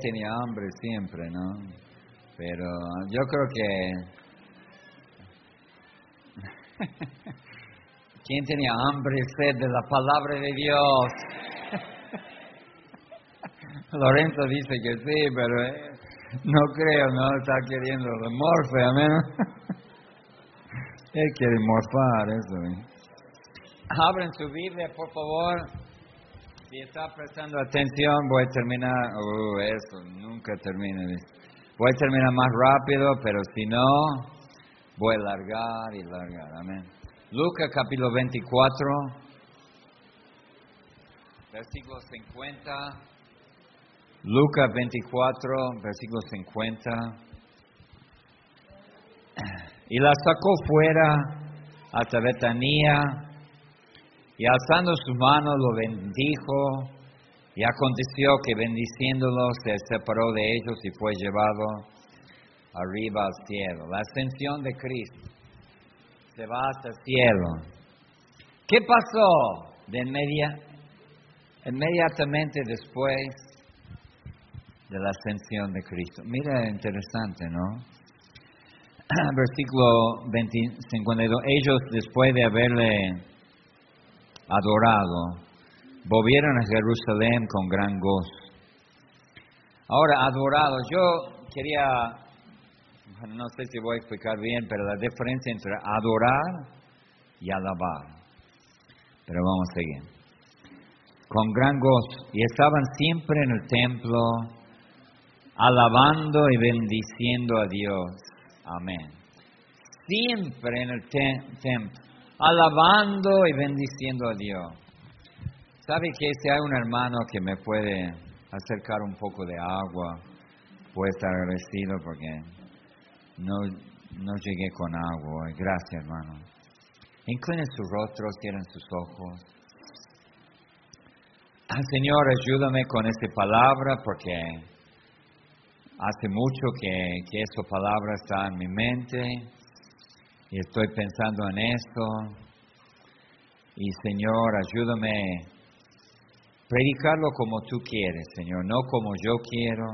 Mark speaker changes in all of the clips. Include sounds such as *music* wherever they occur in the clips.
Speaker 1: tenía hambre siempre, ¿no? Pero yo creo que... *laughs* ¿Quién tenía hambre y sed de la palabra de Dios? *laughs* Lorenzo dice que sí, pero eh, no creo, no está queriendo el morfe, amén. *laughs* Él quiere morfar eso. ¿eh? Abren su Biblia, por favor. Si está prestando atención, voy a terminar. Uh, eso, nunca termina. Voy a terminar más rápido, pero si no, voy a largar y largar. Amén. Lucas capítulo 24, versículo 50. Lucas 24, versículo 50. Y la sacó fuera hasta Betania y alzando sus manos lo bendijo, y aconteció que bendiciéndolo se separó de ellos y fue llevado arriba al cielo. La ascensión de Cristo se va hasta el cielo. ¿Qué pasó de inmediatamente después de la ascensión de Cristo? Mira, interesante, ¿no? *clears throat* Versículo 52. Ellos después de haberle adorado, volvieron a Jerusalén con gran gozo. Ahora, adorado, yo quería, no sé si voy a explicar bien, pero la diferencia entre adorar y alabar. Pero vamos a seguir. Con gran gozo. Y estaban siempre en el templo, alabando y bendiciendo a Dios. Amén. Siempre en el templo alabando y bendiciendo a Dios. ¿Sabe que si hay un hermano que me puede acercar un poco de agua, puede estar agradecido porque no, no llegué con agua. Gracias, hermano. Inclinen sus rostros, cierren sus ojos. Ah, Señor, ayúdame con esta palabra porque hace mucho que, que esa palabra está en mi mente y estoy pensando en esto. Y Señor, ayúdame a predicarlo como tú quieres, Señor, no como yo quiero,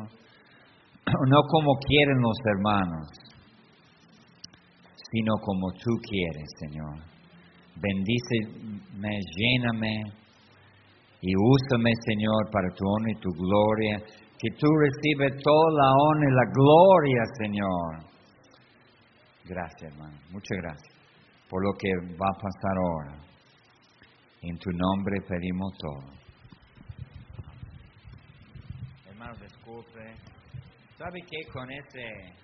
Speaker 1: *clears throat* no como quieren los hermanos, sino como tú quieres, Señor. Bendíceme, lléname y úsame, Señor, para tu honor y tu gloria. Que tú recibes toda la honra y la gloria, Señor Gracias, hermano. Muchas gracias por lo que va a pasar ahora. En tu nombre pedimos todo. Hermano, disculpe. ¿Sabe qué? Con ese...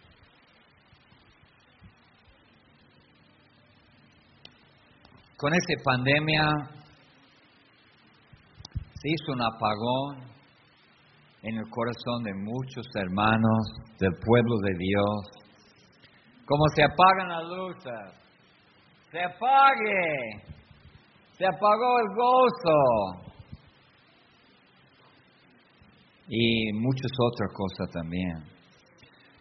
Speaker 1: Con esa pandemia se hizo un apagón en el corazón de muchos hermanos del pueblo de Dios como se apagan las luces. Se apague. Se apagó el gozo. Y muchas otras cosas también.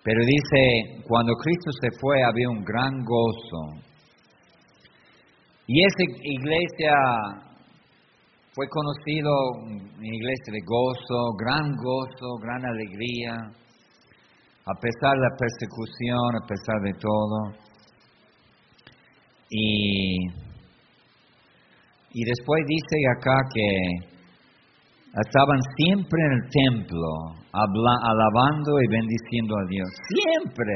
Speaker 1: Pero dice, cuando Cristo se fue había un gran gozo. Y esa iglesia fue conocido, una iglesia de gozo, gran gozo, gran alegría a pesar de la persecución, a pesar de todo. Y, y después dice acá que estaban siempre en el templo, alabando y bendiciendo a Dios. Siempre.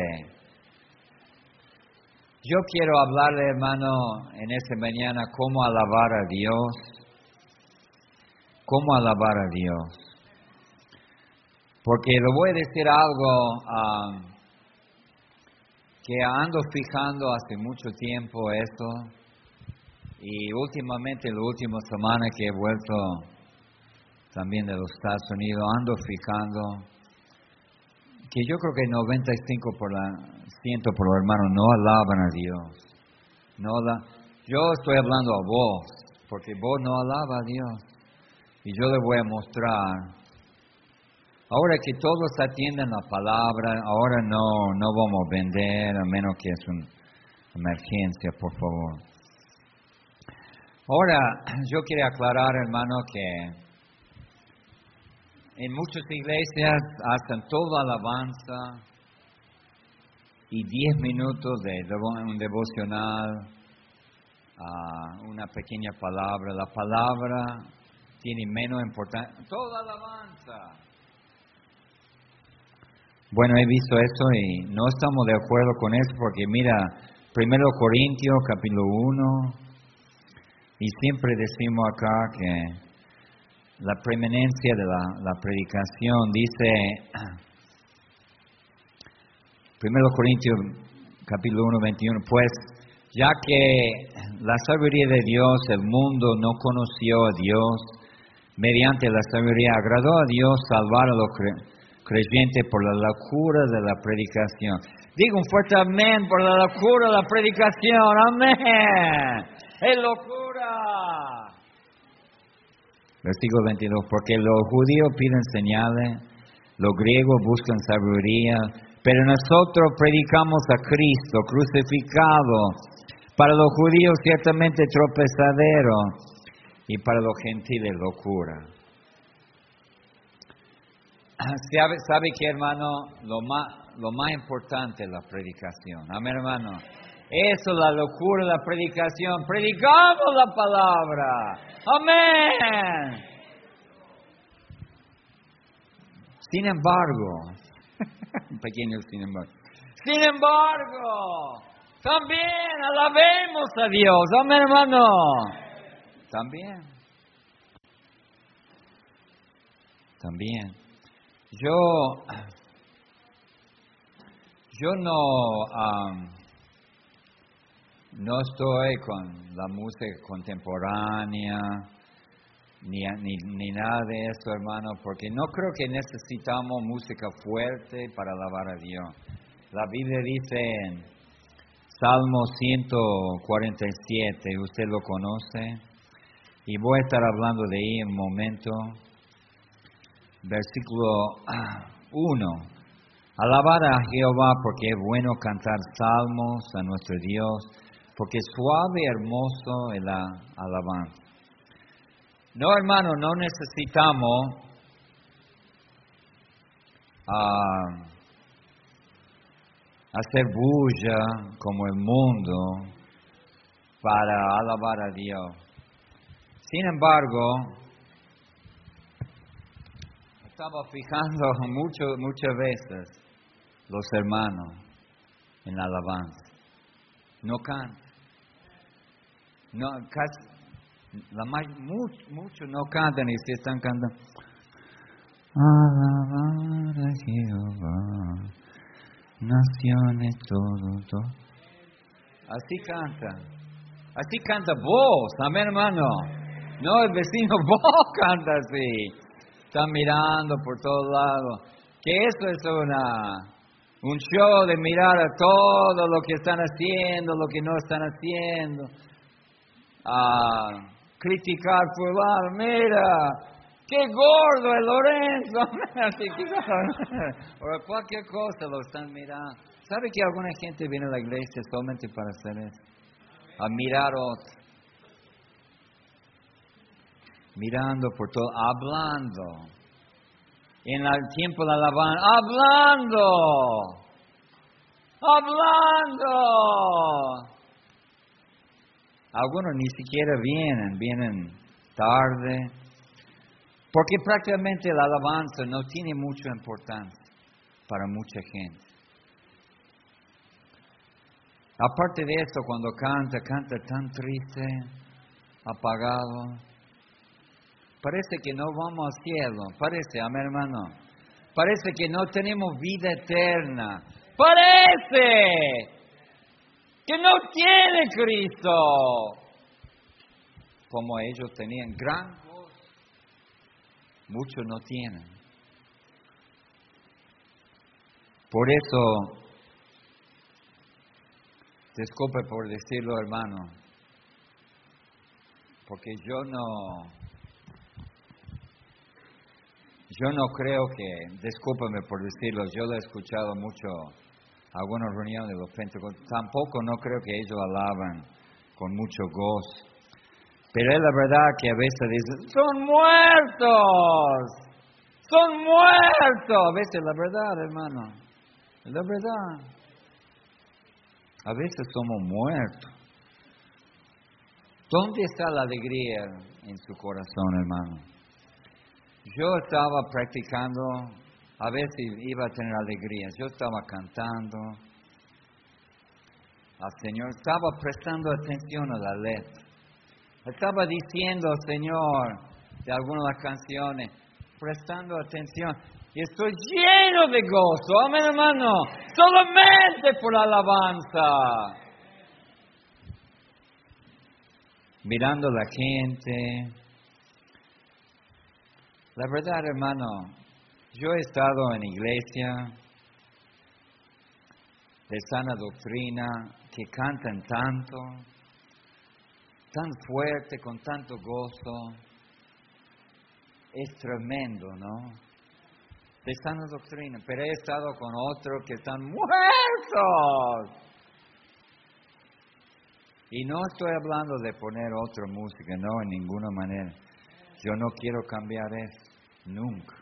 Speaker 1: Yo quiero hablarle, hermano, en esta mañana cómo alabar a Dios. Cómo alabar a Dios. Porque le voy a decir algo ah, que ando fijando hace mucho tiempo esto y últimamente, la última semana que he vuelto también de los Estados Unidos, ando fijando que yo creo que 95 por la, ciento por los hermanos no alaban a Dios. No la, yo estoy hablando a vos, porque vos no alaba a Dios. Y yo le voy a mostrar Ahora que todos atienden la palabra, ahora no, no vamos a vender a menos que es una emergencia, por favor. Ahora, *clears throat* yo quiero aclarar, hermano, que en muchas iglesias hacen toda alabanza y diez minutos de un devocional, uh, una pequeña palabra. La palabra tiene menos importancia. Toda alabanza. Bueno, he visto eso y no estamos de acuerdo con eso porque mira, primero Corintios capítulo 1, y siempre decimos acá que la preeminencia de la, predicación. Dice, *clears throat* 1 Corintios capítulo 1, 21, pues ya que la sabiduría de Dios, el mundo no conoció a Dios, mediante la sabiduría agradó a Dios salvar a los creyentes por la locura de la predicación. Digo un fuerte amén por la locura de la predicación, amén. Es locura. Versículo 22, porque los judíos piden señales, los griegos buscan sabiduría, pero nosotros predicamos a Cristo crucificado, para los judíos ciertamente tropezadero y para los gentiles locura. ¿Sabe, sabe que hermano? Lo más, lo más importante es la predicación. Amén hermano. Eso es la locura de la predicación. Predicamos la palabra. Amén. Sin embargo, *laughs* un pequeño sin embargo. Sin embargo, también alabemos a Dios. Amén, hermano. También. También. Yo, *sighs* yo no, no estoy con la música contemporánea, ni, ni, nada de esto, hermano, porque no creo que necesitamos música fuerte para alabar a Dios. La Biblia dice en Salmo 147, usted lo conoce, y voy a estar hablando de ahí en un momento. Versículo 1. Alabar a Jehová porque es bueno cantar salmos a nuestro Dios porque suave y hermoso es la alabanza. No, hermano, no necesitamos ah, hacer bulla como el mundo para alabar a Dios. Sin embargo, estaba fijando *laughs* mucho, muchas veces los hermanos en la alabanza. No cantan. No, casi, la más, mucho, mucho no cantan y si están cantando. Alabar a Jehová, naciones todo, todo. Así canta. Así canta vos, amén hermano. No, el vecino *laughs* vos canta así. Están mirando por todos lados. Que eso es una, un show de mirar a todo lo que están haciendo, lo que no están haciendo a criticar lado, mira, qué gordo es Lorenzo, *laughs* *laughs* o cualquier cosa lo están mirando. ¿Sabe que alguna gente viene a la iglesia solamente para hacer eso? A mirar. Mirando por todo, hablando. En el tiempo de la alabanza, hablando. Hablando. Algunos ni siquiera vienen, vienen tarde, porque prácticamente la alabanza no tiene mucha importancia para mucha gente. Aparte de eso, cuando canta, canta tan triste, apagado. Parece que no vamos al cielo, parece, amén hermano. Parece que no tenemos vida eterna. Parece que no tiene Cristo, como ellos tenían gran voz, muchos no tienen. Por eso, disculpe por decirlo, hermano, porque yo no, yo no creo que, discúlpeme por decirlo, yo lo he escuchado mucho algunas reuniones de los pentecostales, tampoco no creo que ellos alaban con mucho gozo. Pero es la verdad que a veces dicen, son muertos, son muertos. A veces la verdad, hermano, la verdad. A veces somos muertos. ¿Dónde está la alegría en su corazón, hermano? Yo estaba practicando, a si iba a tener alegría. Yo estaba cantando al Señor, estaba prestando atención a la letra. Estaba diciendo Señor de algunas de las canciones, prestando atención. Y estoy lleno de gozo, amén hermano, solamente por la alabanza. Mirando a la gente. La verdad, hermano, yo he estado en iglesia de sana doctrina que cantan tanto, tan fuerte, con tanto gozo. Es tremendo, ¿no? De sana doctrina, pero he estado con otros que están muertos. Y no estoy hablando de poner otra música, no, en ninguna manera. Yo no quiero cambiar eso, nunca.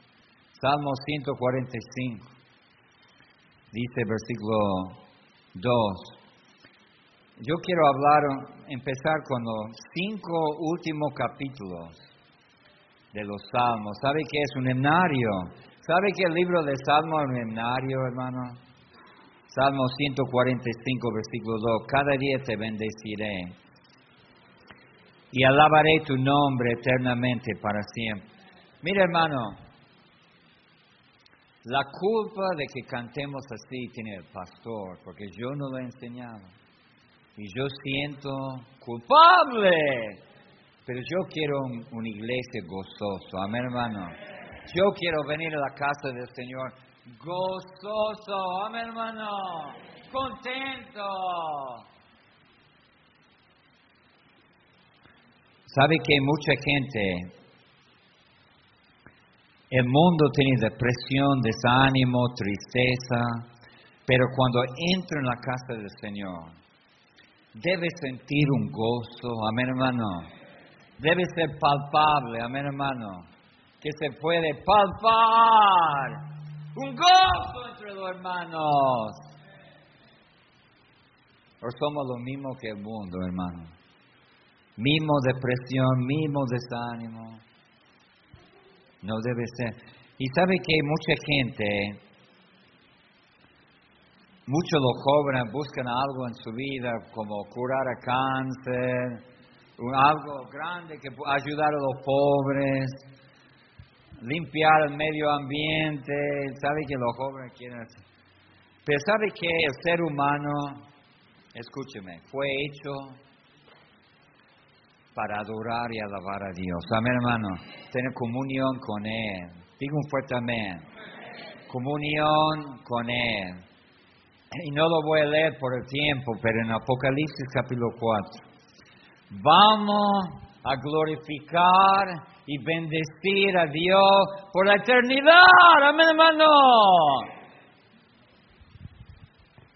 Speaker 1: Salmo 145, dice versículo 2. Yo quiero hablar, empezar con los cinco últimos capítulos de los Salmos. ¿Sabe qué es un himnario? ¿Sabe que el libro de Salmos es un himnario, hermano? Salmo 145, versículo 2. Cada día te bendeciré y alabaré tu nombre eternamente para siempre. Mira, hermano, la culpa de que cantemos así tiene el pastor, porque yo no lo he enseñado. Y yo siento culpable. Pero yo quiero una iglesia gozosa. Amén, hermano. Yo quiero venir a la casa del Señor gozoso. Amén, hermano. Contento. Sabe que mucha gente, el mundo tiene depresión, desánimo, tristeza, pero cuando entra en la casa del Señor, debe sentir un gozo, amén hermano. Debe ser palpable, amén hermano. Que se puede palpar. Un gozo entre los hermanos. ¿O somos lo mismo que el mundo, hermano? mismo depresión, mismo desánimo. No debe ser. Y sabe que mucha gente, muchos los jóvenes buscan algo en su vida como curar a cáncer, algo grande que ayudar a los pobres, limpiar el medio ambiente. Sabe que los jóvenes quieren hacer. Pero sabe que el ser humano, escúcheme, fue hecho para adorar y alabar a Dios. Amén, hermano. Tener comunión con Él. Digo un fuerte amén. Comunión con Él. Y no lo voy a leer por el tiempo, pero en Apocalipsis capítulo 4. Vamos a glorificar y bendecir a Dios por la eternidad. Amén, hermano.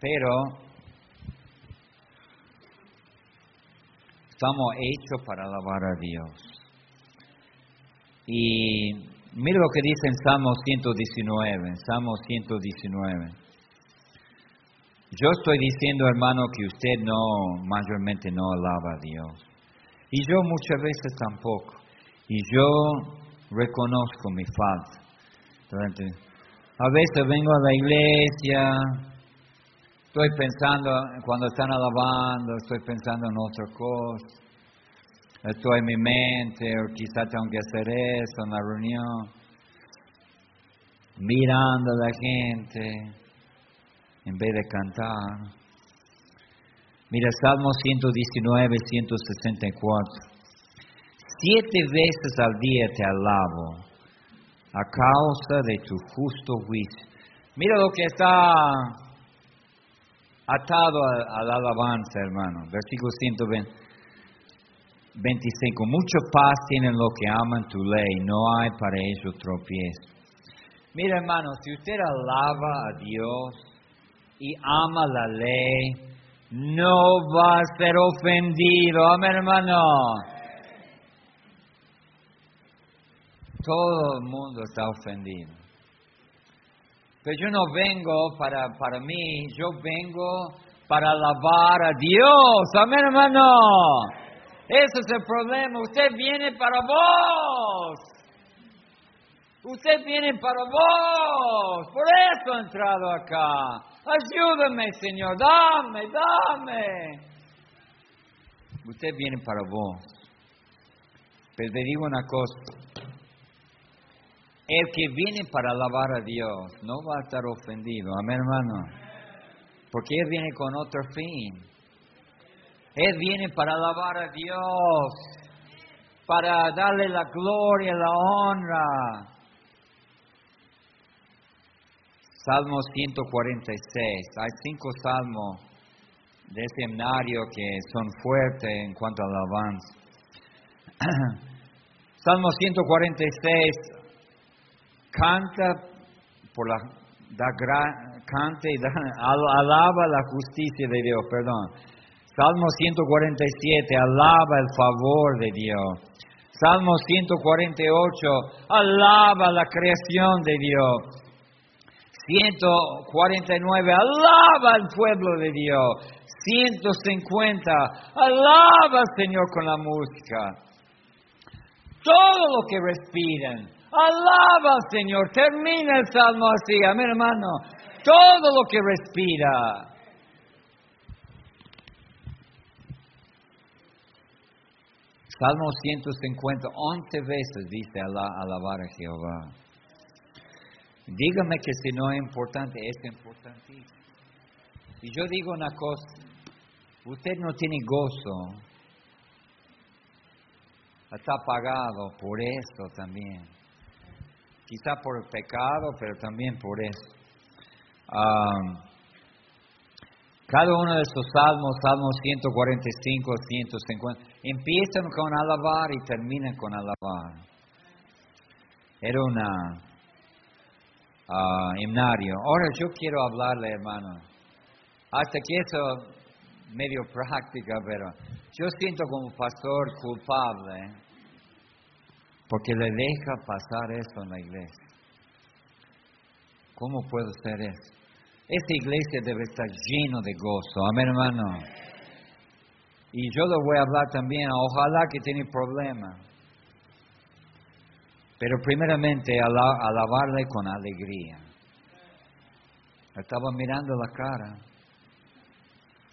Speaker 1: Pero Estamos hechos para alabar a Dios. Y mire lo que dice en Salmo 119, Salmo 119. Yo estoy diciendo, hermano, que usted no, mayormente no alaba a Dios. Y yo muchas veces tampoco. Y yo reconozco mi falta. A veces vengo a la iglesia, Estoy pensando, cuando están alabando, estoy pensando en otra cosa. Estoy en mi mente, o quizá tengo que hacer eso en la reunión. Mirando a la gente, en vez de cantar. Mira, Salmo 119, 164. Siete veces al día te alabo a causa de tu justo juicio. Mira lo que está atado a, la alabanza, hermano. Versículo 125. Mucho paz tienen los que aman tu ley, no hay para ellos tropiezo. Mira, hermano, si usted alaba a Dios y ama la ley, no va a ser ofendido. Amén, hermano. Todo el mundo está ofendido. Pero yo no vengo para, para mí, yo vengo para alabar a Dios. Amén, hermano. Ese es el problema. Usted viene para vos. Usted viene para vos. Por eso he entrado acá. Ayúdame, Señor. Dame, dame. Usted viene para vos. Pero te digo una cosa. El que viene para alabar a Dios no va a estar ofendido. Amén, hermano. Porque Él viene con otro fin. Él viene para alabar a Dios, para darle la gloria, la honra. Salmo 146. Hay cinco salmos de himnario que son fuertes en cuanto a alabanza. *clears throat* Salmo 146 canta por la da, canta y alaba la justicia de Dios, perdón. Salmo 147, alaba el favor de Dios. Salmo 148, alaba la creación de Dios. 149, alaba al pueblo de Dios. 150, alaba al Señor con la música. Todo lo que respiran, alaba al Señor. Termina el salmo así, amén hermano. Todo lo que respira. Salmo 150, 11 veces dice alabar a Jehová. Dígame que si no es importante, es importantísimo. Y yo digo una cosa, usted no tiene gozo, está pagado por esto también. Quizá por el pecado, pero también por eso. Cada uno de estos salmos, Salmos 145, 150, empiezan con alabar y terminan con alabar. Era una uh, himnario. Ahora yo quiero hablarle, hermano. Hasta que eso medio práctica, pero yo siento como pastor culpable porque le deja pasar eso en la iglesia. ¿Cómo puedo ser eso? Esta iglesia debe estar lleno de gozo. Amén, hermano. Y yo le voy a hablar también, ojalá que tiene problemas. Pero primeramente alabarle con alegría. Estaba mirando la cara.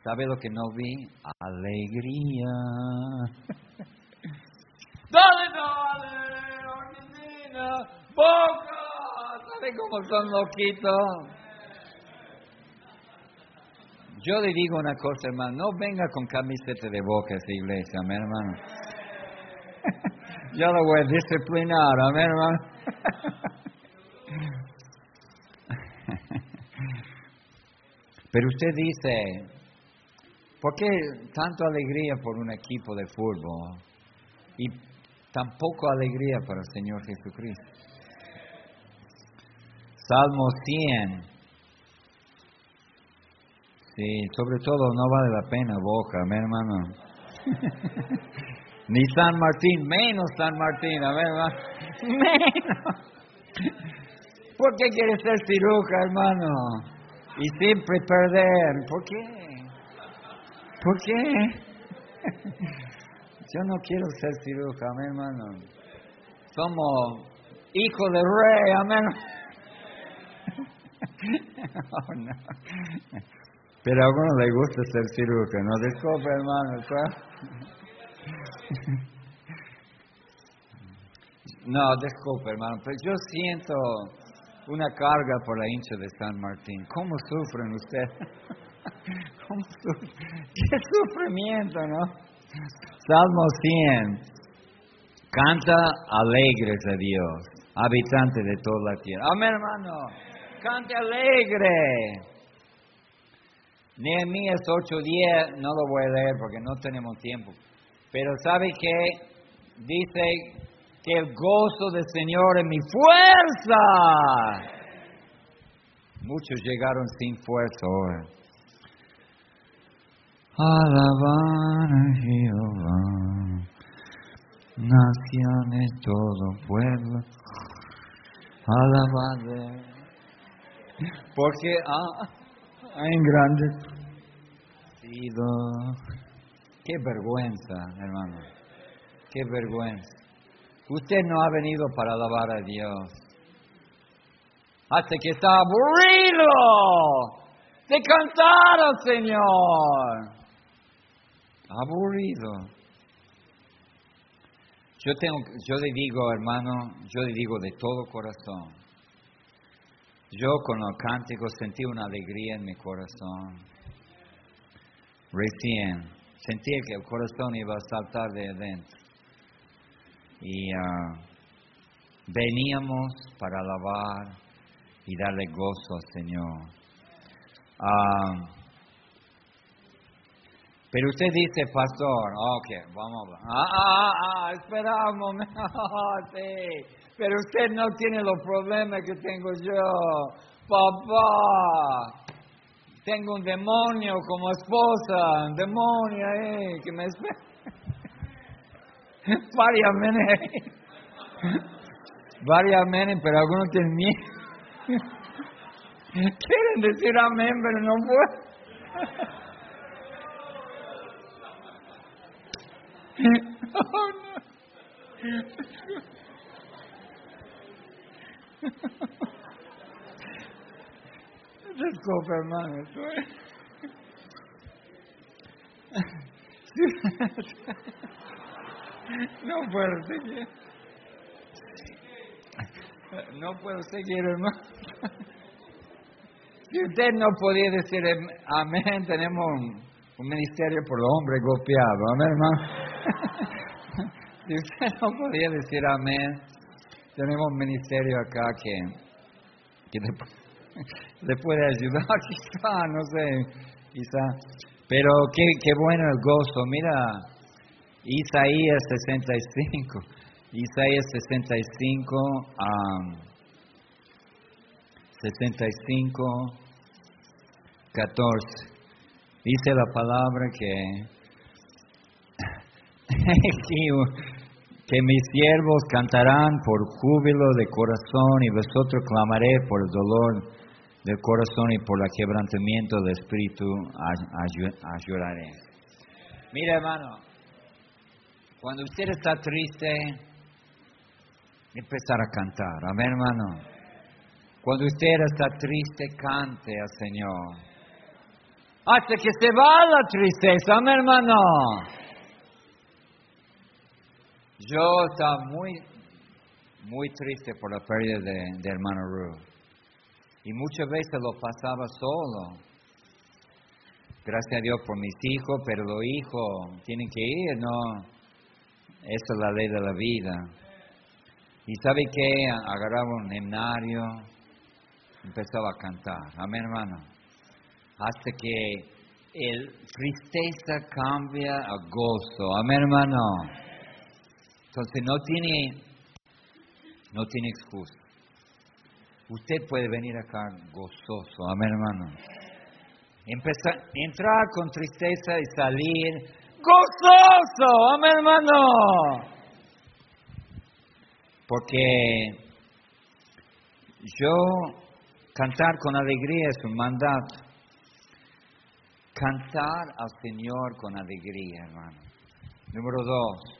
Speaker 1: ¿Sabe lo que no vi? Alegría. *laughs* dale, dale, Argentina, Boca. ¿Sabe cómo son loquitos? Yo le digo una cosa, hermano, no venga con camiseta de boca a esa iglesia, amén, hermano. Yo lo voy a disciplinar, amén, hermano. Pero usted dice, ¿por qué tanta alegría por un equipo de fútbol y tan poco alegría para el Señor Jesucristo? Salmo 100, Sí, sobre todo no vale la pena Boca, mi hermano. *laughs* Ni San Martín, menos San Martín, a ver, hermano. Menos. ¿Por qué quieres ser ciruja, hermano? Y siempre perder. ¿Por qué? ¿Por qué? Yo no quiero ser ciruja, mi hermano. Somos hijos de rey, amén. *laughs* Oh, no. Pero a algunos les gusta ser cirujano. Disculpe, hermano. *laughs* No, disculpe, hermano. Pero yo siento una carga por la hincha de San Martín. ¿Cómo sufren ustedes? *laughs* ¿Cómo sufren? ¡Qué sufrimiento, no! Salmo 100. Canta alegres a Dios, habitante de toda la tierra. Amén, hermano. Cante alegre. Nehemías 8:10, no lo voy a leer porque no tenemos tiempo. Pero ¿sabe qué? Dice que el gozo del Señor es mi fuerza. Muchos llegaron sin fuerza ahora. Alabar a Jehová. naciones, todo pueblo, alabarle. Porque ah, en grande Qué vergüenza, hermano. Qué vergüenza. Usted no ha venido para alabar a Dios. Hasta que está aburrido de cantar al Señor. Aburrido. Yo, tengo, le digo, hermano, yo le digo de todo corazón. Yo con los cánticos sentí una alegría en mi corazón. Recién sentí que el corazón iba a saltar de adentro. Y ah, veníamos para alabar y darle gozo al Señor. Ah, pero usted dice, pastor, ok, vamos a hablar. Ah, ah, ah, espera un momento, *laughs* sí. Pero usted no tiene los problemas que tengo yo. Papá, tengo un demonio como esposa, un demonio ahí que me espera. *laughs* Varias menes. Varias menes, pero algunos tienen miedo. *laughs* Quieren decir amén, pero no pueden. Oh, no. Desculpa, hermano. No puedo seguir. No puedo seguir, hermano. Si usted no podía decir amén, tenemos un, ministerio por el hombre golpeado. Amén, hermano. *laughs* si usted no podía decir amén, tenemos un ministerio acá que, que le, *laughs* puede ayudar, *laughs* quizá, no sé, quizá. Pero qué, qué bueno el gozo. Mira, Isaías 65. Isaías 65, um, 65, 14. Dice la palabra que que mis siervos cantarán por júbilo de corazón y vosotros clamaré por el dolor del corazón y por el quebrantamiento del espíritu lloraré. Mira hermano, cuando usted está triste, empezar a cantar. Amén hermano. Cuando usted está triste, cante al Señor. Hasta que se va la tristeza. Amén hermano. Yo estaba muy, muy triste por la pérdida de, hermano Ruth. Y muchas veces lo pasaba solo. Gracias a Dios por mis hijos, pero los hijos tienen que ir, ¿no? Esa es la ley de la vida. Y sabe qué? Agarraba un himnario, empezaba a cantar. Amén, hermano. Hasta que el tristeza cambia a gozo. Amén, hermano. Entonces no tiene, no tiene excusa. Usted puede venir acá gozoso, amén hermano. Empezar, entrar con tristeza y salir gozoso, amén hermano. Porque yo cantar con alegría es un mandato. Cantar al Señor con alegría, hermano. Número dos,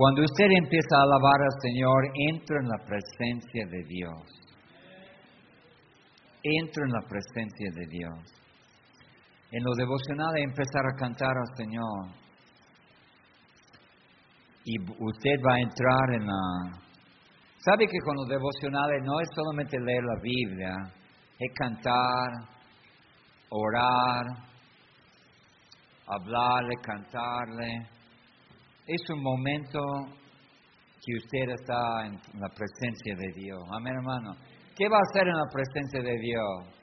Speaker 1: cuando usted empieza a alabar al Señor, entra en la presencia de Dios. Entra en la presencia de Dios. En lo devocional empezar a cantar al Señor. Y usted va a entrar en la... ¿Sabe que con los devocionales no es solamente leer la Biblia, es cantar, orar, hablarle, cantarle es un momento que usted está en la presencia de Dios. Amén, hermano. ¿Qué va a hacer en la presencia de Dios?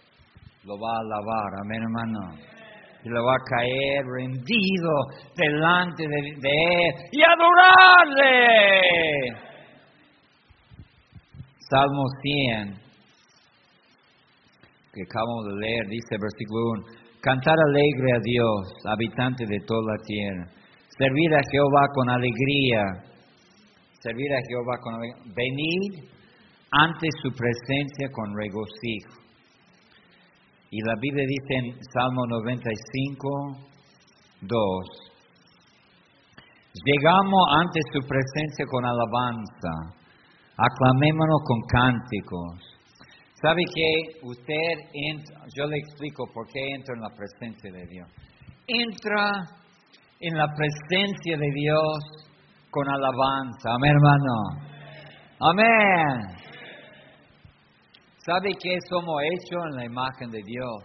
Speaker 1: Lo va a alabar. Amén, hermano. Y lo va a caer rendido delante de, Él y adorarle. Salmo 100, que acabamos de leer, dice versículo 1, cantar alegre a Dios, habitante de toda la tierra servir a Jehová con alegría, servir a Jehová con alegría, venid ante su presencia con regocijo. Y la Biblia dice en Salmo 95, 2, llegamos ante su presencia con alabanza, aclamémonos con cánticos. ¿Sabe que usted entra, yo le explico por qué entra en la presencia de Dios? Entra en la presencia de Dios con alabanza. Amén, hermano. Amén. ¿Sabe que somos hechos en la imagen de Dios?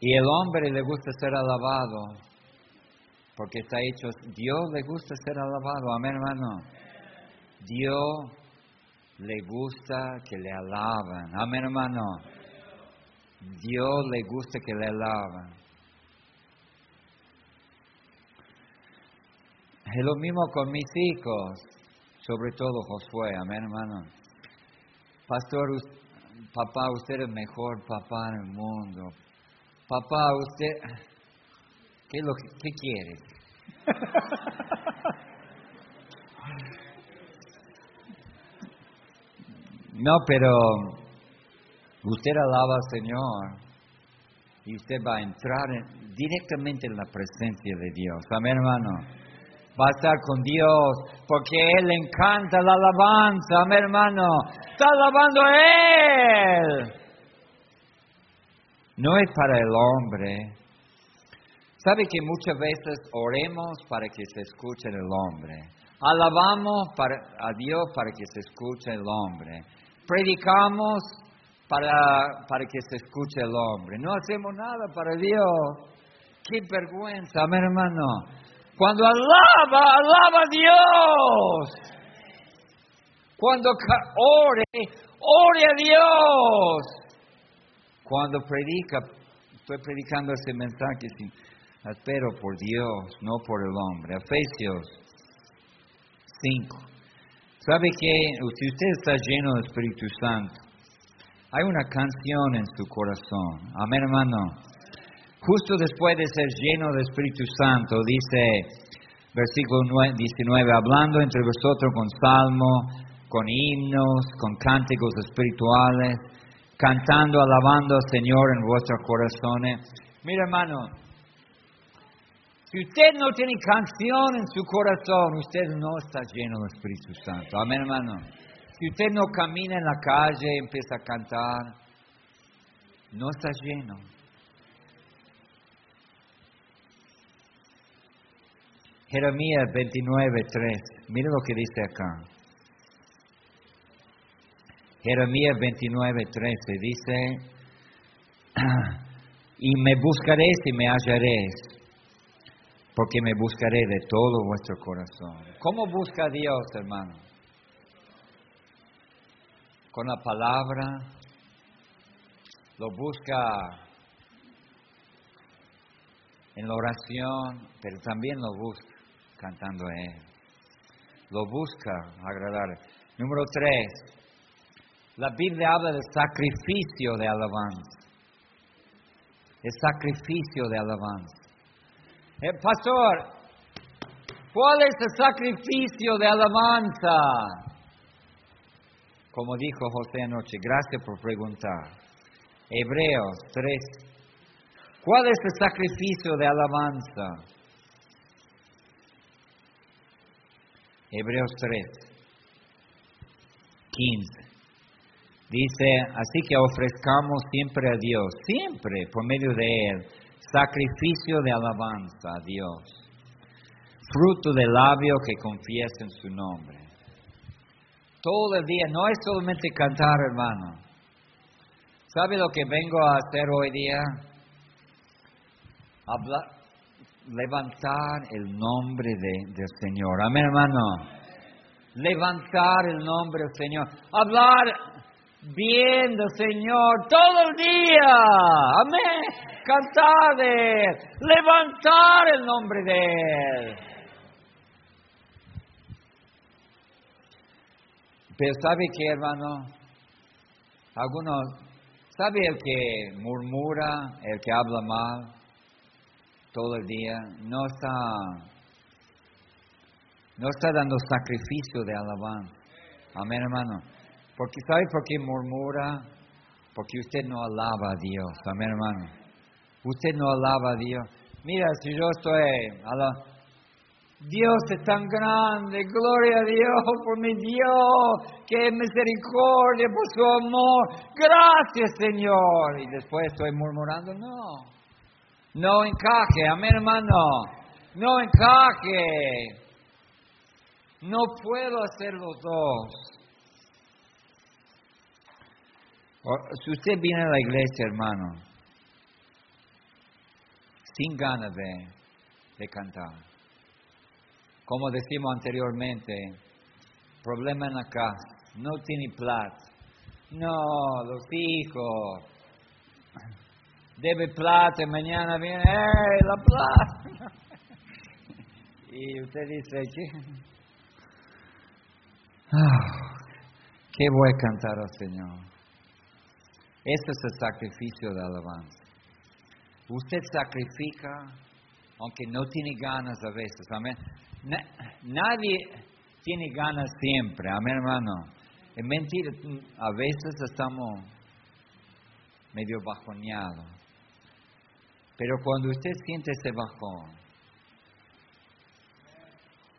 Speaker 1: Y el hombre le gusta ser alabado porque está hecho, Dios le gusta ser alabado, amén hermano. Dios le gusta que le alaban, amén hermano. Dios le gusta que le alaban. Es lo mismo con mis hijos, sobre todo Josué, amén hermano. Pastor, papá, usted es el mejor papá en el mundo. Papá, usted, ¿qué, lo, qué quiere? *laughs* no, pero usted alaba al Señor y usted va a entrar directamente en la presencia de Dios. Amén, hermano. Va a estar con Dios porque Él encanta la alabanza. Amén, hermano. Está alabando a Él. No es para el hombre. ¿Sabe que muchas veces oremos para que se escuche el hombre? Alabamos a Dios para que se escuche el hombre. Predicamos para, para que se escuche el hombre. No hacemos nada para Dios. Qué vergüenza, mi hermano. Cuando alaba, alaba a Dios. Cuando ore, ore a Dios. Cuando predica, estoy predicando ese mensaje, pero por Dios, no por el hombre. Efesios 5. ¿Sabe que si usted está lleno del Espíritu Santo, hay una canción en su corazón? Amén, hermano. Justo después de ser lleno del Espíritu Santo, dice, versículo 19, hablando entre vosotros con salmo, con himnos, con cánticos espirituales, cantando, alabando al Señor en vuestros corazones. Mira, hermano, si usted no tiene canción en su corazón, usted no está lleno del Espíritu Santo. Amén, hermano. Si usted no camina en la calle y empieza a cantar, no está lleno. Jeremías 29.3. Mire lo que dice acá. Jeremías 29.13 dice, *clears throat* y me buscaréis y me hallaréis porque me buscaré de todo vuestro corazón. ¿Cómo busca Dios, hermano? Con la palabra, lo busca en la oración, pero también lo busca cantando a Él. Lo busca agradar. Número tres, la Biblia habla del sacrificio de alabanza. El sacrificio de alabanza. Eh, pastor, ¿cuál es el sacrificio de alabanza? Como dijo José anoche, gracias por preguntar. Hebreos 3. ¿Cuál es el sacrificio de alabanza? Hebreos 3, 15. Dice, así que ofrezcamos siempre a Dios, siempre por medio de Él, sacrificio de alabanza a Dios, fruto del labio que confiesa en su nombre. Todo el día, no es solamente cantar, hermano. ¿Sabe lo que vengo a hacer hoy día? Hablar, levantar el nombre del Señor. Amén, hermano. Levantar el nombre del Señor. Hablar bien del Señor todo el día. Amén cantar de Él, levantar el nombre de Él. Pero ¿sabe qué, hermano? Algunos, ¿sabe el que murmura, el que habla mal? todo el día, no está, no está dando sacrificio de alabanza. Amén, hermano. Porque ¿sabe por qué murmura? Porque usted no alaba a Dios. Amén, hermano. Usted no alaba a Dios. Mira, si yo estoy Dios es tan grande, gloria a Dios por mi Dios, que misericordia por su amor, gracias Señor. Y después estoy murmurando, no, no encaje, amén hermano, no encaje. No puedo hacer los dos. Si usted viene a la iglesia, hermano, sin ganas de, de cantar, como decimos anteriormente, problema en la casa, no tiene plata. No, los hijos, debe plata, mañana viene, ¡eh, la plata! *laughs* y usted dice, ¿qué? Ah, ¿Qué voy a cantar al Señor? Este es el sacrificio de alabanza. Usted sacrifica aunque no tiene ganas a veces, amén nadie tiene ganas siempre, amén hermano. Es mentira, a veces estamos medio bajoneados. Pero cuando usted siente ese bajón,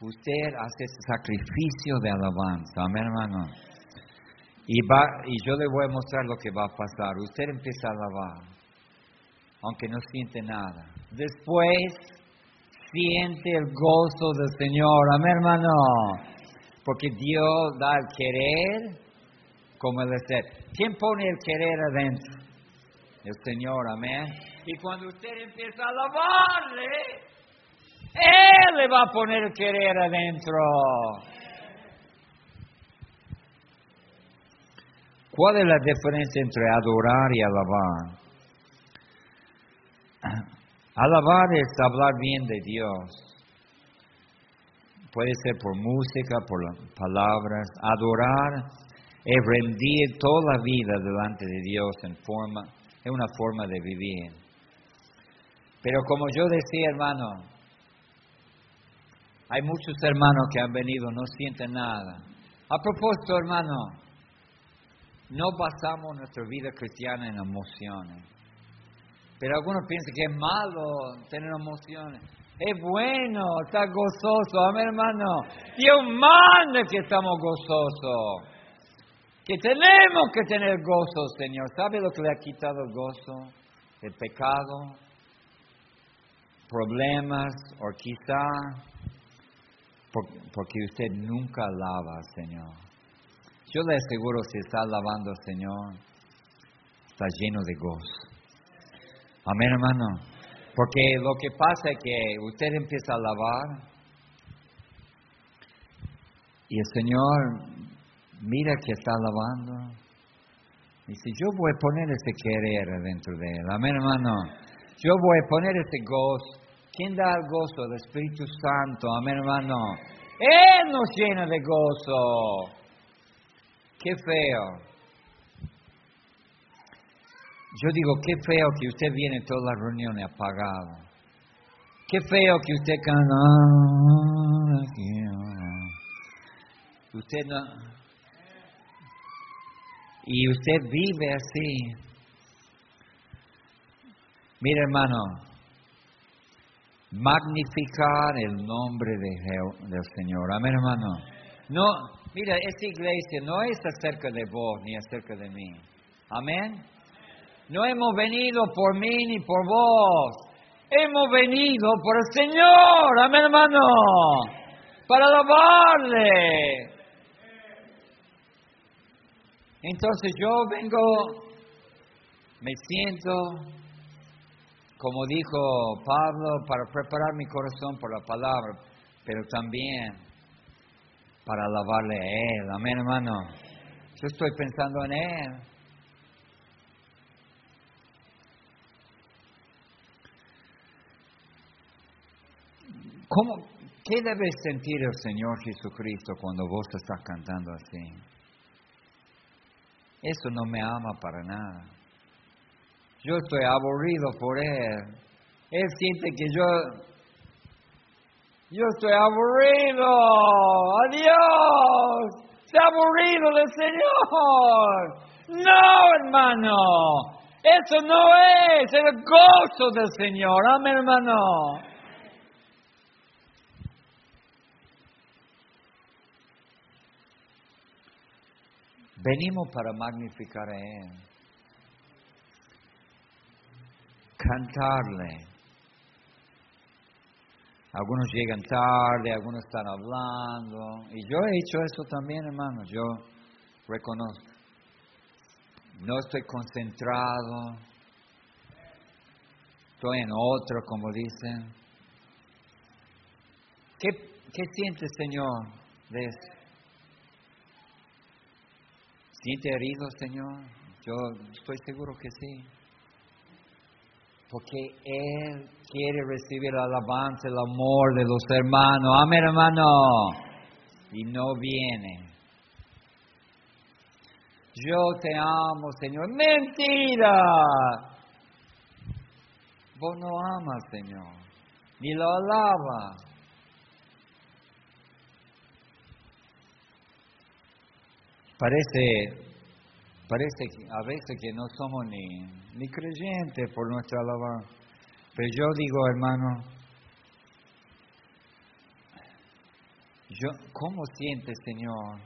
Speaker 1: usted hace ese sacrificio de alabanza, amén hermano. Y, va, y yo le voy a mostrar lo que va a pasar. Usted empieza a alabar, aunque no siente nada. Después siente el gozo del Señor. Amén, hermano. Porque Dios da el querer como el ser. ¿Quién pone el querer adentro? El Señor, amén. Y cuando usted empieza a alabarle, Él le va a poner el querer adentro. ¿Cuál es la diferencia entre adorar y alabar? Alabar es hablar bien de Dios. Puede ser por música, por palabras. Adorar es rendir toda la vida delante de Dios en forma, es una forma de vivir. Pero como yo decía, hermano, hay muchos hermanos que han venido, no sienten nada. A propósito, hermano, no basamos nuestra vida cristiana en emociones. Pero algunos piensan que es malo tener emociones. Es bueno estar gozoso, amén hermano. Dios manda que estamos gozosos. Que tenemos que tener gozo, Señor. ¿Sabe lo que le ha quitado el gozo? El pecado, problemas, o quizá porque usted nunca al Señor. Yo le aseguro, si está alabando al Señor, está lleno de gozo. Amén, hermano. Porque lo que pasa es que usted empieza a alabar y el Señor mira que está alabando. Y dice, yo voy a poner ese querer dentro de él. Amén, hermano. Yo voy a poner ese gozo. ¿Quién da el gozo? El Espíritu Santo. Amén, hermano. Él nos llena de gozo. Qué feo yo digo, qué feo que usted viene todas las reuniones apagado. Qué feo que usted canta. Usted no. Y usted vive así. Mire, hermano, magnificar el nombre de del Señor. Amén, hermano. No, mira, esta iglesia no es acerca de vos ni acerca de mí. Amén. No hemos venido por mí ni por vos. Hemos venido por el Señor, amén hermano, para alabarle. Entonces yo vengo, me siento, como dijo Pablo, para preparar mi corazón por la palabra, pero también para alabarle a Él, amén hermano. Yo estoy pensando en Él. ¿Cómo, ¿Qué debe sentir el Señor Jesucristo cuando vos estás cantando así? Eso no me ama para nada. Yo estoy aburrido por Él. Él siente que yo, yo estoy aburrido. Adiós. Está aburrido del Señor. No, hermano. Eso no es el gozo del Señor. Amén, hermano. Venimos para magnificar a Él. Cantarle. Algunos llegan tarde, algunos están hablando. Y yo he hecho eso también, hermano. Yo reconozco. No estoy concentrado. Estoy en otro, como dicen. ¿Qué, qué siente, Señor, de eso? ¿Siente herido, Señor? Yo estoy seguro que sí. Porque Él quiere recibir el alabanza, el amor de los hermanos. Amén, hermano. Y no viene. Yo te amo, Señor. Mentira. Vos no amas, Señor. Ni lo alaba. Parece, parece a veces que no somos ni, ni creyentes por nuestra alabanza. Pero yo digo, hermano, yo, ¿cómo sientes, Señor,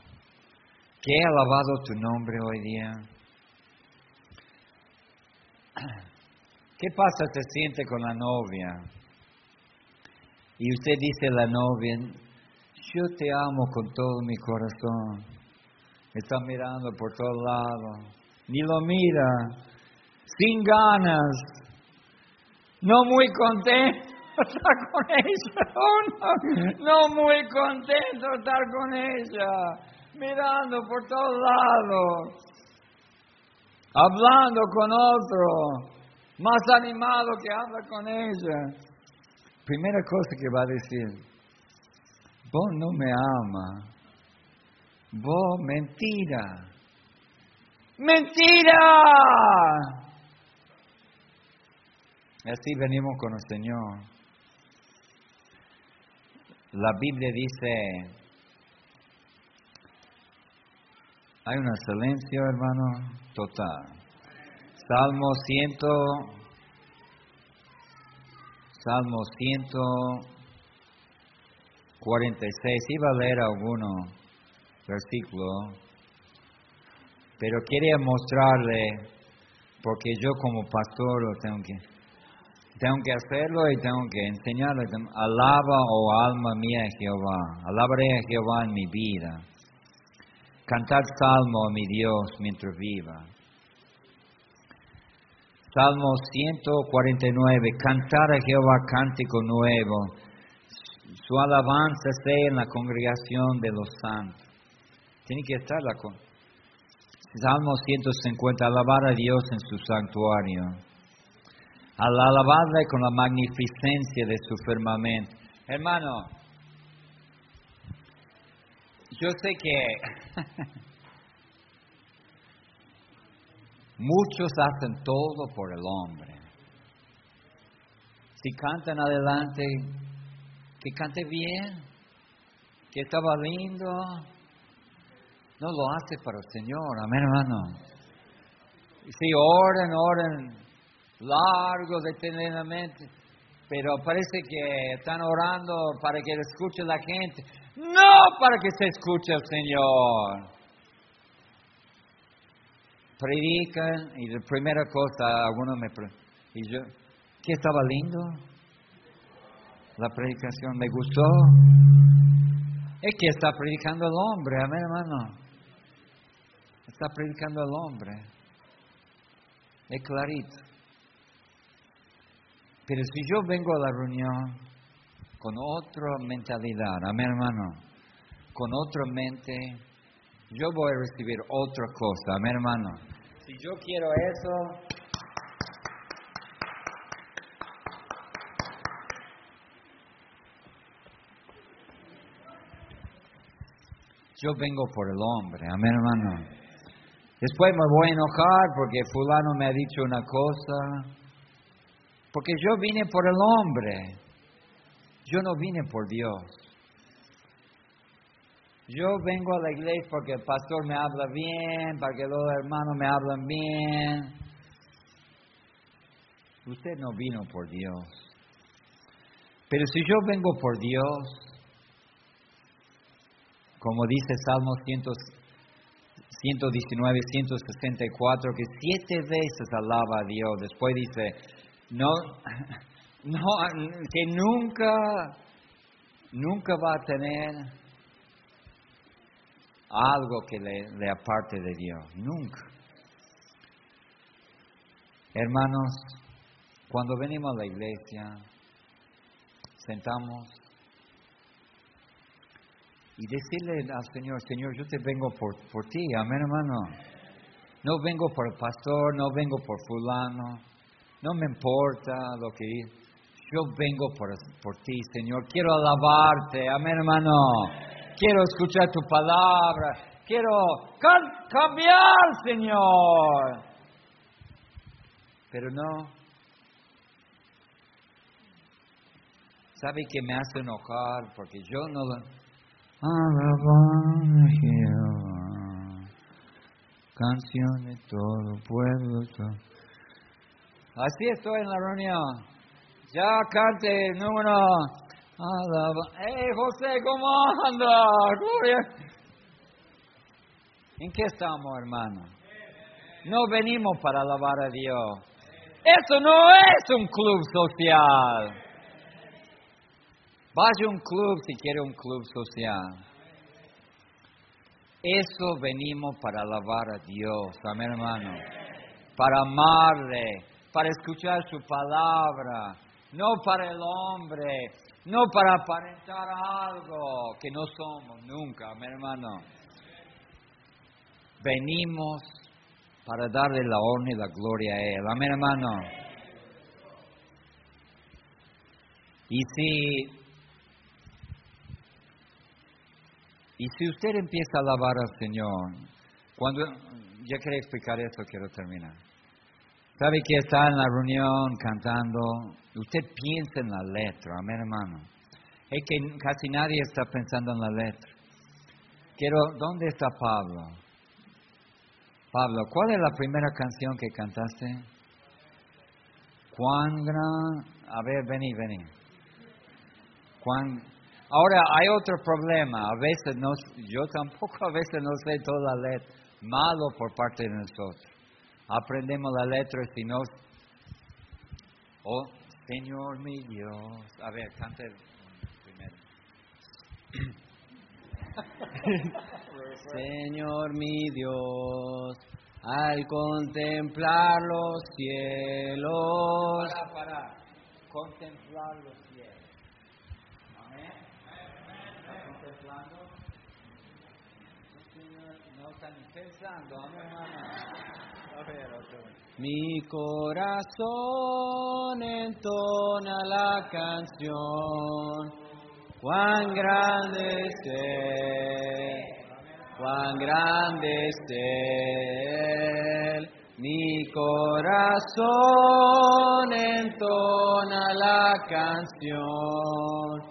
Speaker 1: que he alabado tu nombre hoy día? *clears throat* ¿Qué pasa se siente con la novia? Y usted dice a la novia, yo te amo con todo mi corazón. Está mirando por todos lados. Ni lo mira. Sin ganas. No muy contento estar con ella. *laughs* no, muy contento estar con ella. Mirando por todos lados. Hablando con otro. Más animado que habla con ella. Primera cosa que va a decir. Vos no me amas. Vos, mentira. Mentira. Así venimos con el Señor. La Biblia dice, hay un silencio, hermano, total. Salmo ciento, Salmo 146, iba a leer alguno versículo, pero quería mostrarle, porque yo como pastor lo tengo que, tengo que hacerlo y tengo que enseñarle, alaba, oh alma mía, Jehová, alabaré a Jehová en mi vida, cantar salmo a mi Dios mientras viva. Salmo 149, cantar a Jehová cántico nuevo, su alabanza sea en la congregación de los santos. Tiene que estar la con. Salmo 150, alabar a Dios en su santuario. Al alabarle con la magnificencia de su firmamento. Hermano, yo sé que *laughs* muchos hacen todo por el hombre. Si cantan adelante, que cante bien, que estaba lindo, no lo hace para el Señor, amén hermano. Sí, oren, oren largo, detenidamente, pero parece que están orando para que le escuche la gente, no para que se escuche el Señor. Predican y la primera cosa, algunos me y yo, ¿qué estaba lindo? La predicación me gustó. Es que está predicando el hombre, amén hermano está predicando al hombre. Es clarito. Pero si yo vengo a la reunión con otra mentalidad, amén hermano, con otra mente, yo voy a recibir otra cosa, amén hermano. Si yo quiero eso, yo vengo por el hombre, amén hermano. Después me voy a enojar porque fulano me ha dicho una cosa. Porque yo vine por el hombre, yo no vine por Dios. Yo vengo a la iglesia porque el pastor me habla bien, para que los hermanos me hablan bien. Usted no vino por Dios. Pero si yo vengo por Dios, como dice Salmo 119, 164, que siete veces alaba a Dios. Después dice, no, *laughs* no, que nunca, nunca va a tener algo que le, le aparte de Dios. Nunca. Hermanos, cuando venimos a la iglesia, sentamos y decirle al Señor, Señor, yo te vengo por, por ti, amén hermano. No vengo por el pastor, no vengo por fulano, no me importa lo que yo vengo por, por ti, Señor. Quiero alabarte, amén hermano. Quiero escuchar tu palabra, quiero cambiar, Señor. Pero no. ¿Sabe que me hace enojar? Porque yo no lo Alabando Jehová, canción de todo pueblo. Así estoy en la reunión. Ya cante número. Alaba. ¡Hey, José, cómo anda! Gloria. ¿En qué estamos, hermano? No venimos para alabar a Dios. Eso no es un club social. Vaya a un club si quiere un club social. Eso venimos para alabar a Dios, amén hermano. Para amarle, para escuchar su palabra, no para el hombre, no para aparentar algo que no somos nunca, amén hermano. Venimos para darle la honra y la gloria a Él, amén hermano. Y si Y si usted empieza a alabar al Señor, cuando, ya quería explicar esto, quiero terminar. Sabe que está en la reunión cantando, usted piensa en la letra, amén hermano. Es que casi nadie está pensando en la letra. Quiero, ¿dónde está Pablo? Pablo, ¿cuál es la primera canción que cantaste? Cuán gran, a ver, vení, vení. Cuán, Ahora hay otro problema, a veces no, yo tampoco a veces no sé toda la letra, malo por parte de nosotros. Aprendemos la letra si no, oh Señor mi Dios, a ver, cante primero. *laughs*
Speaker 2: Señor mi Dios, al contemplar los cielos.
Speaker 1: Para, para, contemplar los cielos.
Speaker 2: Mi corazón entona la canción, cuán grande es cuán grande es Mi corazón entona la canción,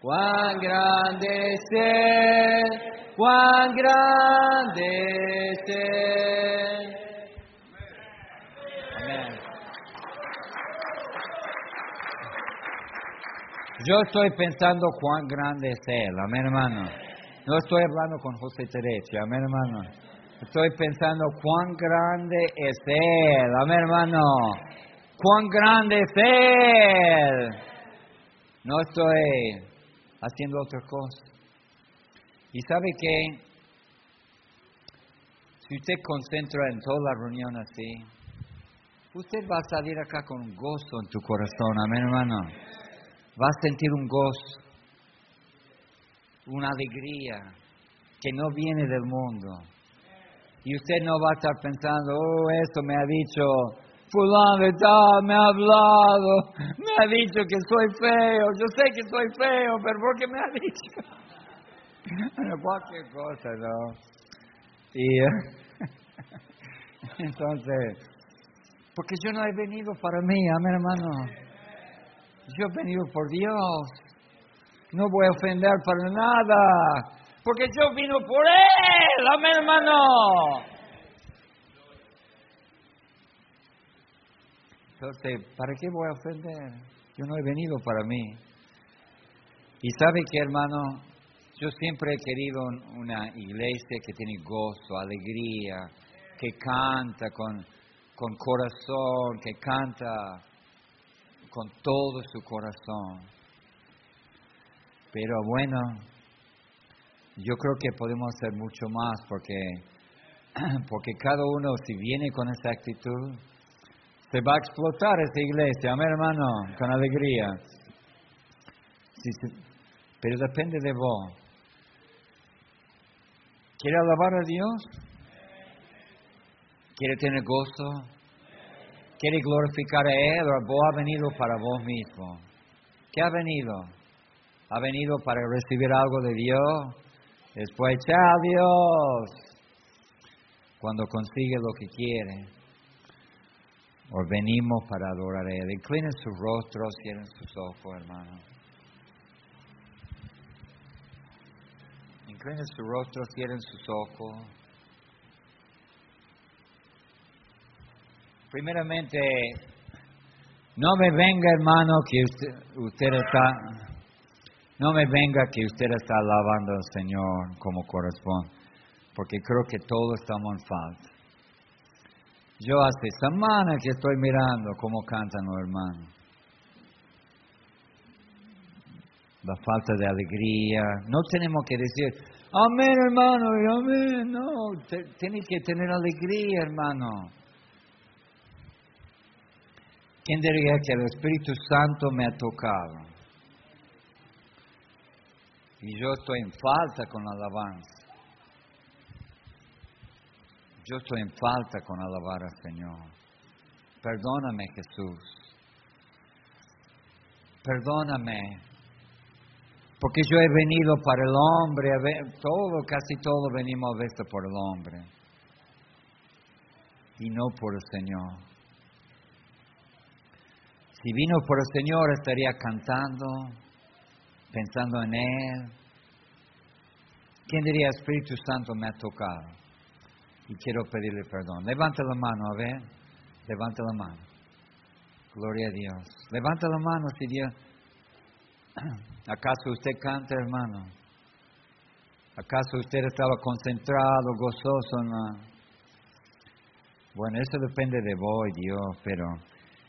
Speaker 2: cuán grande es cuán grande es
Speaker 1: Amén. Yo estoy pensando cuán grande es Él, amén hermano. No estoy hablando con José Teresa, amén hermano. Estoy pensando cuán grande es Él, amén hermano. Cuán grande es Él. No estoy haciendo otra cosa. Y sabe que si usted concentra en toda la reunión así, usted va a salir acá con un gozo en tu corazón, amén hermano. Va a sentir un gozo, una alegría que no viene del mundo. Y usted no va a estar pensando, oh, esto me ha dicho fulano y tal, me ha hablado, me ha dicho que soy feo, yo sé que soy feo, pero ¿por qué me ha dicho? *laughs* cualquier cosa, ¿no? Y *laughs* entonces, Porque yo no he venido para mí, amén hermano. Yo he venido por Dios. No voy a ofender para nada. Porque yo vino por Él, amén hermano. Entonces, ¿para qué voy a ofender? Yo no he venido para mí. Y sabe que hermano, yo siempre he querido una iglesia que tiene gozo, alegría, que canta con, con corazón, que canta con todo su corazón. Pero bueno, yo creo que podemos hacer mucho más porque, *clears throat* porque cada uno si viene con esa actitud, se va a explotar esa iglesia, amén hermano, con alegría. pero depende de vos. ¿Quiere alabar a Dios? ¿Quiere tener gozo? ¿Quiere glorificar a Él o vos ha venido para vos mismo? ¿Qué ha venido? ¿Ha venido para recibir algo de Dios? Después, chao Dios. Cuando consigue lo que quiere. O venimos para adorar a Él. Inclinen sus rostros, cierren sus ojos, hermano. Inclinen sus rostros, cierren sus ojos. Primeramente, no me venga, hermano, que usted, usted está, no me venga que usted está alabando al Señor como corresponde, porque creo que todos estamos en falta. Yo hace semanas que estoy mirando cómo cantan los hermanos. La falta de alegría. No tenemos que decir, amén hermano, y amén. No, tiene que tener alegría hermano. ¿Quién diría que el Espíritu Santo me ha tocado? Y yo estoy en falta con la alabanza. Yo estoy en falta con alabar al Señor. Perdóname, Jesús. Perdóname. Porque yo he venido para el hombre, todo, casi todo venimos a veces por el hombre. Y no por el Señor. Si vino por el Señor estaría cantando, pensando en Él. ¿Quién diría, Espíritu Santo me ha tocado? y quiero pedirle perdón. Levanta la mano, a ver. Levanta la mano. Gloria a Dios. Levanta la mano si Dios. ¿Acaso usted canta, hermano? ¿Acaso usted estaba concentrado, gozoso? Bueno, eso depende de vos Dios, pero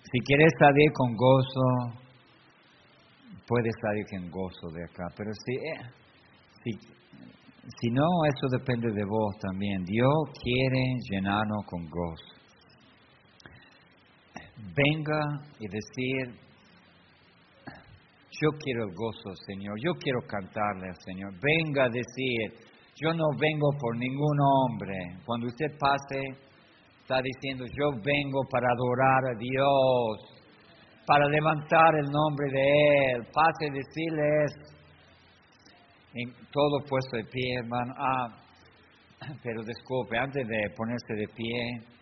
Speaker 1: si quieres salir con gozo, puedes salir con gozo de acá. Pero si, eh, si si no, eso depende de vos también. Dios quiere llenarnos con gozo. Venga y decir, yo quiero el gozo, Señor. Yo quiero cantarle al Señor. Venga a decir, yo no vengo por ningún hombre. Cuando usted pase, está diciendo, yo vengo para adorar a Dios, para levantar el nombre de Él. Pase a decirle en todo puesto de pie, hermano. Ah, pero disculpe, antes de ponerse de pie,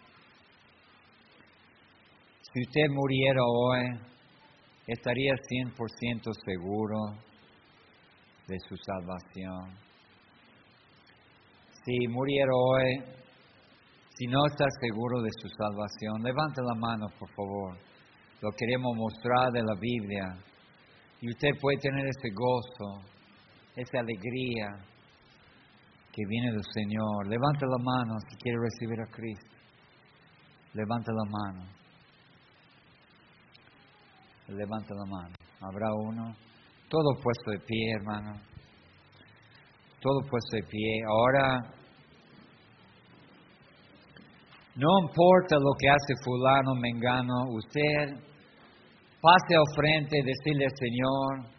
Speaker 1: si usted muriera hoy, estaría 100% seguro de su salvación. Si muriera hoy, si no está seguro de su salvación, levante la mano, por favor. Lo queremos mostrar de la Biblia. Y usted puede tener ese gozo esa alegría que viene del Señor. Levanta la mano si quiere recibir a Cristo. Levanta la mano. Levanta la mano. Habrá uno. Todo puesto de pie, hermano. Todo puesto de pie. Ahora, no importa lo que hace fulano, mengano, usted pase al frente, decirle al Señor,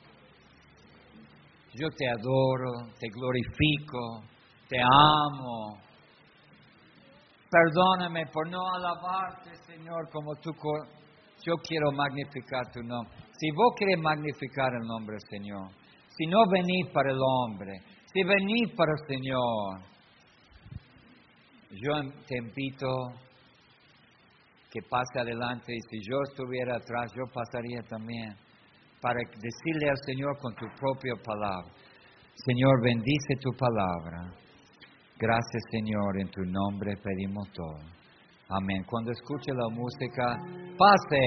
Speaker 1: yo te adoro, te glorifico, te amo. Perdóname por no alabarte, Señor, como tú. Yo quiero magnificar tu nombre. Si vos querés magnificar el nombre del Señor, si no venís para el hombre, si venís para el Señor, yo te invito que pase adelante y si yo estuviera atrás, yo pasaría también para decirle al Señor con tu propia palabra, Señor, bendice tu palabra. Gracias Señor, en tu nombre pedimos todo. Amén. Cuando escuche la música, pase.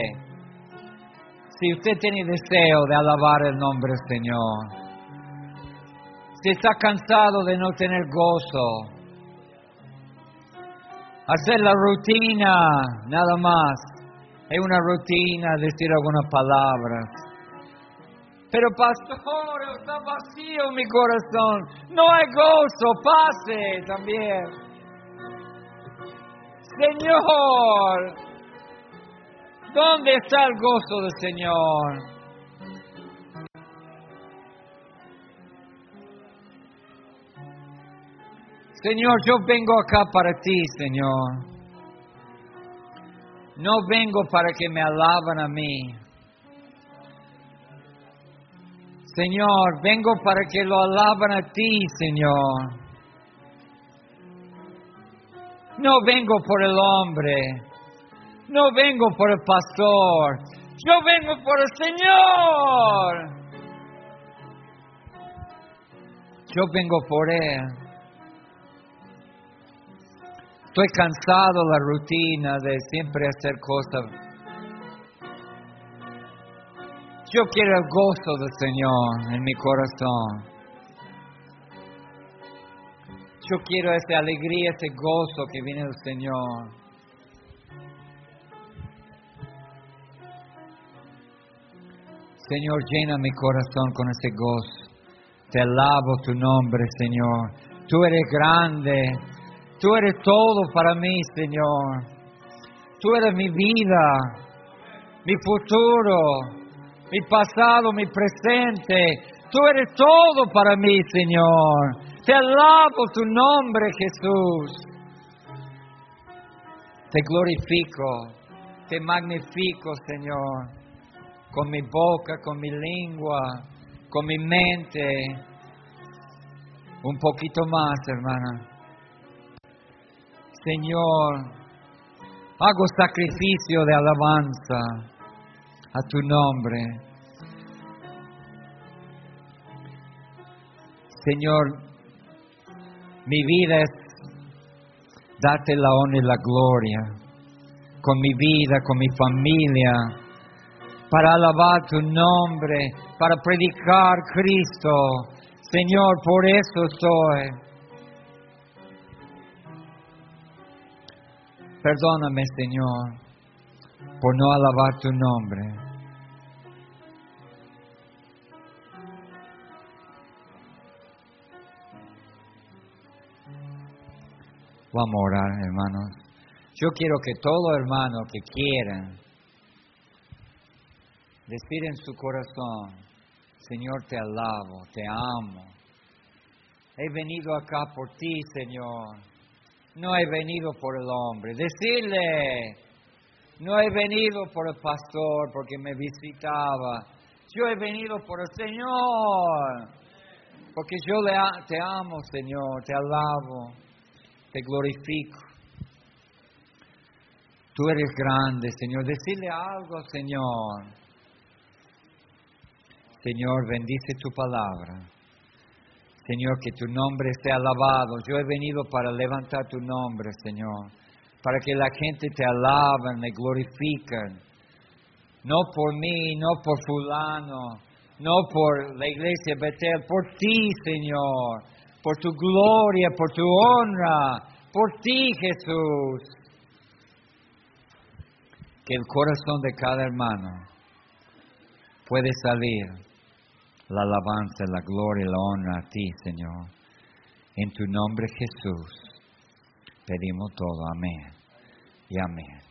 Speaker 1: Si usted tiene deseo de alabar el nombre del Señor, si está cansado de no tener gozo, hacer la rutina nada más, es una rutina decir algunas palabras. Pero pastor, está vacío mi corazón, no hay gozo, pase también. Señor, ¿Dónde está el gozo del Señor? Señor, yo vengo acá para ti, Señor. No vengo para que me alaban a mí. Señor, vengo para que lo alaban a ti, Señor. No vengo por el hombre. No vengo por el pastor, yo vengo por el Señor. Yo vengo por Él. Estoy cansado de la rutina de siempre hacer cosas. Yo quiero el gozo del Señor en mi corazón. Yo quiero esa alegría, ese gozo que viene del Señor. Señor, llena mi corazón con ese gozo. Te alabo tu nombre, Señor. Tú eres grande. Tú eres todo para mí, Señor. Tú eres mi vida, mi futuro, mi pasado, mi presente. Tú eres todo para mí, Señor. Te alabo tu nombre, Jesús. Te glorifico, te magnifico, Señor con mi boca, con mi lengua, con mi mente. Un poquito más, hermana. Señor, hago sacrificio de alabanza a tu nombre. Señor, mi vida es darte la honra y la gloria con mi vida, con mi familia para alabar tu nombre, para predicar Cristo. Señor, por eso soy. Perdóname, Señor, por no alabar tu nombre. Vamos a orar, hermanos. Yo quiero que todo hermano que quiera decir en su corazón, Señor, te alabo, te amo. He venido acá por ti, Señor. No he venido por el hombre. Decirle, no he venido por el pastor porque me visitaba. Yo he venido por el Señor. Porque yo te amo, Señor, te alabo, te glorifico. Tú eres grande, Señor. Decirle algo, Señor. Señor, bendice tu palabra. Señor, que tu nombre sea alabado. Yo he venido para levantar tu nombre, Señor, para que la gente te alaben, me glorifiquen. No por mí, no por fulano, no por la iglesia Betel, por ti, Señor, por tu gloria, por tu honra, por ti, Jesús. Que el corazón de cada hermano puede salir la alabanza, la gloria y la honra a ti, Señor. En tu nombre Jesús pedimos todo. Amén y amén.